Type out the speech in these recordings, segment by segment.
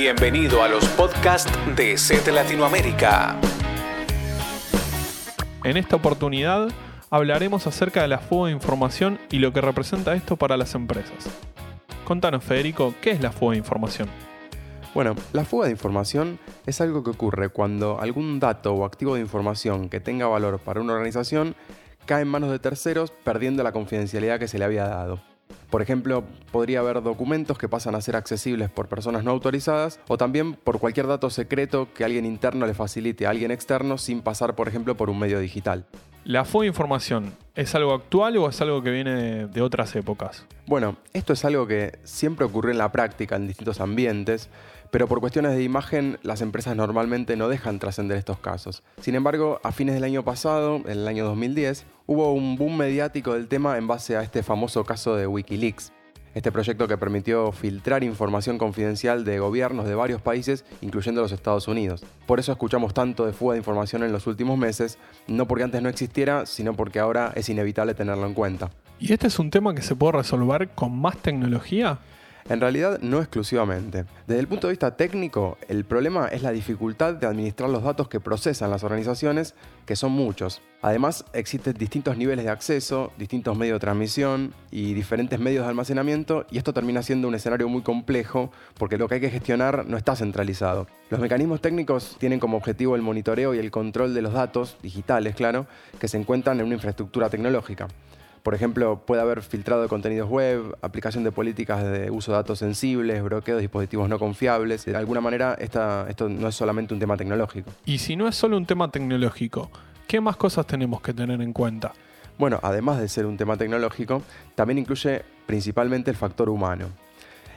Bienvenido a los podcasts de CET Latinoamérica. En esta oportunidad hablaremos acerca de la fuga de información y lo que representa esto para las empresas. Contanos, Federico, ¿qué es la fuga de información? Bueno, la fuga de información es algo que ocurre cuando algún dato o activo de información que tenga valor para una organización cae en manos de terceros perdiendo la confidencialidad que se le había dado. Por ejemplo, podría haber documentos que pasan a ser accesibles por personas no autorizadas o también por cualquier dato secreto que alguien interno le facilite a alguien externo sin pasar, por ejemplo, por un medio digital. ¿La de información es algo actual o es algo que viene de otras épocas? Bueno, esto es algo que siempre ocurre en la práctica en distintos ambientes, pero por cuestiones de imagen las empresas normalmente no dejan trascender estos casos. Sin embargo, a fines del año pasado, en el año 2010, hubo un boom mediático del tema en base a este famoso caso de Wikileaks. Este proyecto que permitió filtrar información confidencial de gobiernos de varios países, incluyendo los Estados Unidos. Por eso escuchamos tanto de fuga de información en los últimos meses, no porque antes no existiera, sino porque ahora es inevitable tenerlo en cuenta. ¿Y este es un tema que se puede resolver con más tecnología? En realidad no exclusivamente. Desde el punto de vista técnico, el problema es la dificultad de administrar los datos que procesan las organizaciones, que son muchos. Además, existen distintos niveles de acceso, distintos medios de transmisión y diferentes medios de almacenamiento, y esto termina siendo un escenario muy complejo porque lo que hay que gestionar no está centralizado. Los mecanismos técnicos tienen como objetivo el monitoreo y el control de los datos, digitales claro, que se encuentran en una infraestructura tecnológica. Por ejemplo, puede haber filtrado de contenidos web, aplicación de políticas de uso de datos sensibles, bloqueo de dispositivos no confiables. De alguna manera, esto no es solamente un tema tecnológico. Y si no es solo un tema tecnológico, ¿qué más cosas tenemos que tener en cuenta? Bueno, además de ser un tema tecnológico, también incluye principalmente el factor humano.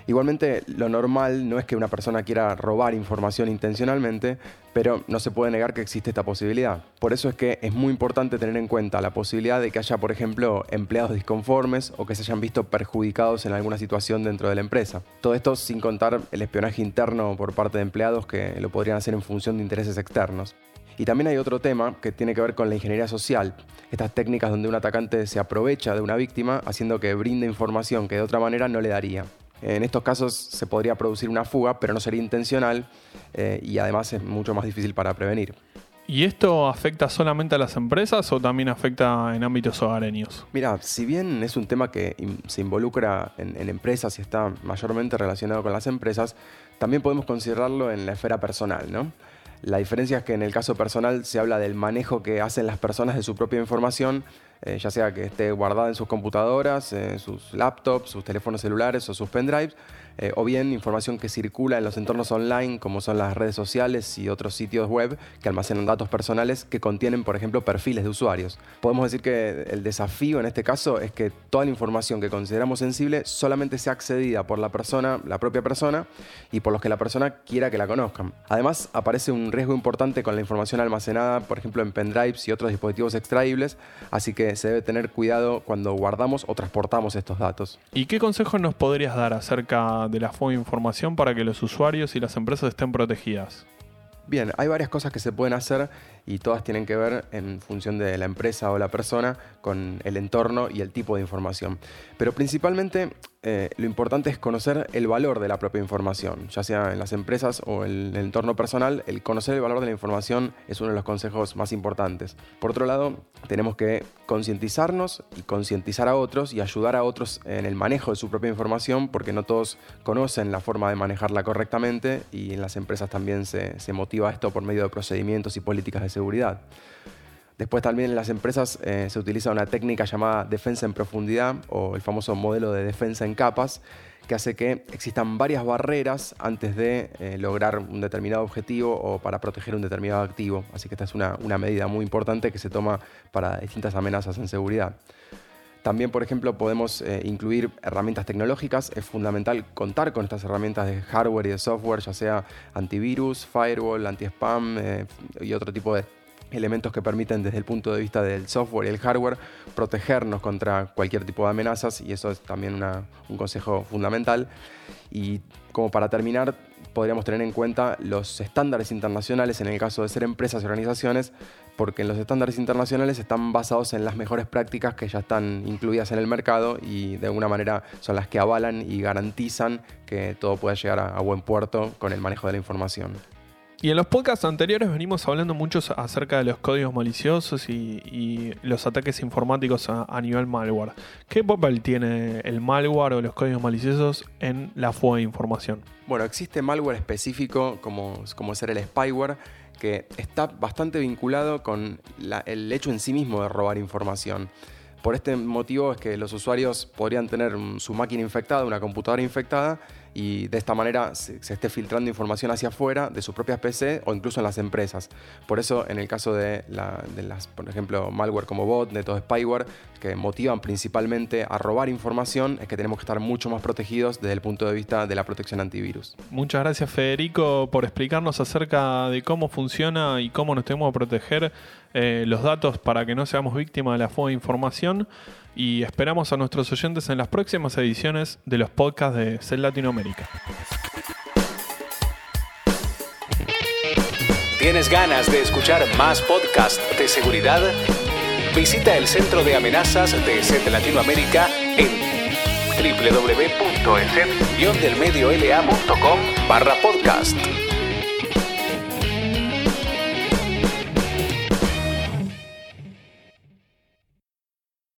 Igualmente, lo normal no es que una persona quiera robar información intencionalmente, pero no se puede negar que existe esta posibilidad. Por eso es que es muy importante tener en cuenta la posibilidad de que haya, por ejemplo, empleados disconformes o que se hayan visto perjudicados en alguna situación dentro de la empresa. Todo esto sin contar el espionaje interno por parte de empleados que lo podrían hacer en función de intereses externos. Y también hay otro tema que tiene que ver con la ingeniería social, estas técnicas donde un atacante se aprovecha de una víctima haciendo que brinde información que de otra manera no le daría. En estos casos se podría producir una fuga, pero no sería intencional eh, y además es mucho más difícil para prevenir. ¿Y esto afecta solamente a las empresas o también afecta en ámbitos hogareños? Mira, si bien es un tema que se involucra en, en, empresas y está mayormente relacionado con las empresas, también podemos considerarlo en la esfera personal, ¿no? La diferencia es que en el caso personal se habla del manejo que hacen las personas de su propia información eh, ya sea que esté guardada en sus computadoras, en sus laptops, sus teléfonos celulares o sus pendrives, eh, o bien información que circula en los entornos online, como son las redes sociales y otros sitios web que almacenan datos personales que contienen, por ejemplo, perfiles de usuarios. Podemos decir que el desafío en este caso es que toda la información que consideramos sensible solamente sea accedida por la persona, la propia persona, y por los que la persona quiera que la conozcan. Además, aparece un riesgo importante con la información almacenada, por ejemplo, en pendrives y otros dispositivos extraíbles, así que se debe tener cuidado cuando guardamos o transportamos estos datos. ¿Y qué consejos nos podrías dar acerca de la fuga de información para que los usuarios y las empresas estén protegidas? Bien, hay varias cosas que se pueden hacer y todas tienen que ver en función de la empresa o la persona con el entorno y el tipo de información. Pero principalmente eh, lo importante es conocer el valor de la propia información, ya sea en las empresas o en el entorno personal, el conocer el valor de la información es uno de los consejos más importantes. Por otro lado, tenemos que concientizarnos y concientizar a otros y ayudar a otros en el manejo de su propia información, porque no todos conocen la forma de manejarla correctamente y en las empresas también se, se motiva esto por medio de procedimientos y políticas de seguridad. Después también en las empresas eh, se utiliza una técnica llamada defensa en profundidad o el famoso modelo de defensa en capas, que hace que existan varias barreras antes de eh, lograr un determinado objetivo o para proteger un determinado activo. Así que esta es una, medida muy importante que se toma para distintas amenazas en seguridad. También, por ejemplo, podemos eh, incluir herramientas tecnológicas. Es fundamental contar con estas herramientas de hardware y de software, ya sea antivirus, firewall, anti-spam y otro tipo de elementos que permiten desde el punto de vista del software y el hardware protegernos contra cualquier tipo de amenazas y eso es también un consejo fundamental. Y como para terminar, podríamos tener en cuenta los estándares internacionales en el caso de ser empresas y organizaciones, porque los estándares internacionales están basados en las mejores prácticas que ya están incluidas en el mercado y de alguna manera son las que avalan y garantizan que todo pueda llegar a, a buen puerto con el manejo de la información. Y en los podcasts anteriores venimos hablando mucho acerca de los códigos maliciosos y, los ataques informáticos a, nivel malware. ¿Qué papel tiene el malware o los códigos maliciosos en la fuga de información? Bueno, existe malware específico como, como ser el spyware que está bastante vinculado con el hecho en sí mismo de robar información. Por este motivo es que los usuarios podrían tener su máquina infectada, una computadora infectada, y de esta manera se, esté filtrando información hacia afuera de sus propias PC o incluso en las empresas. Por eso, en el caso de, las, por ejemplo, malware como botnet o spyware, que motivan principalmente a robar información, es que tenemos que estar mucho más protegidos desde el punto de vista de la protección antivirus. Muchas gracias, Federico, por explicarnos acerca de cómo funciona y cómo nos tenemos que proteger eh, los datos para que no seamos víctimas de la fuga de información y esperamos a nuestros oyentes en las próximas ediciones de los podcasts de CEL Latinoamérica. ¿Tienes ganas de escuchar más podcasts de seguridad? Visita el Centro de Amenazas de CET Latinoamérica en www.eset-delmediolacom barra podcast.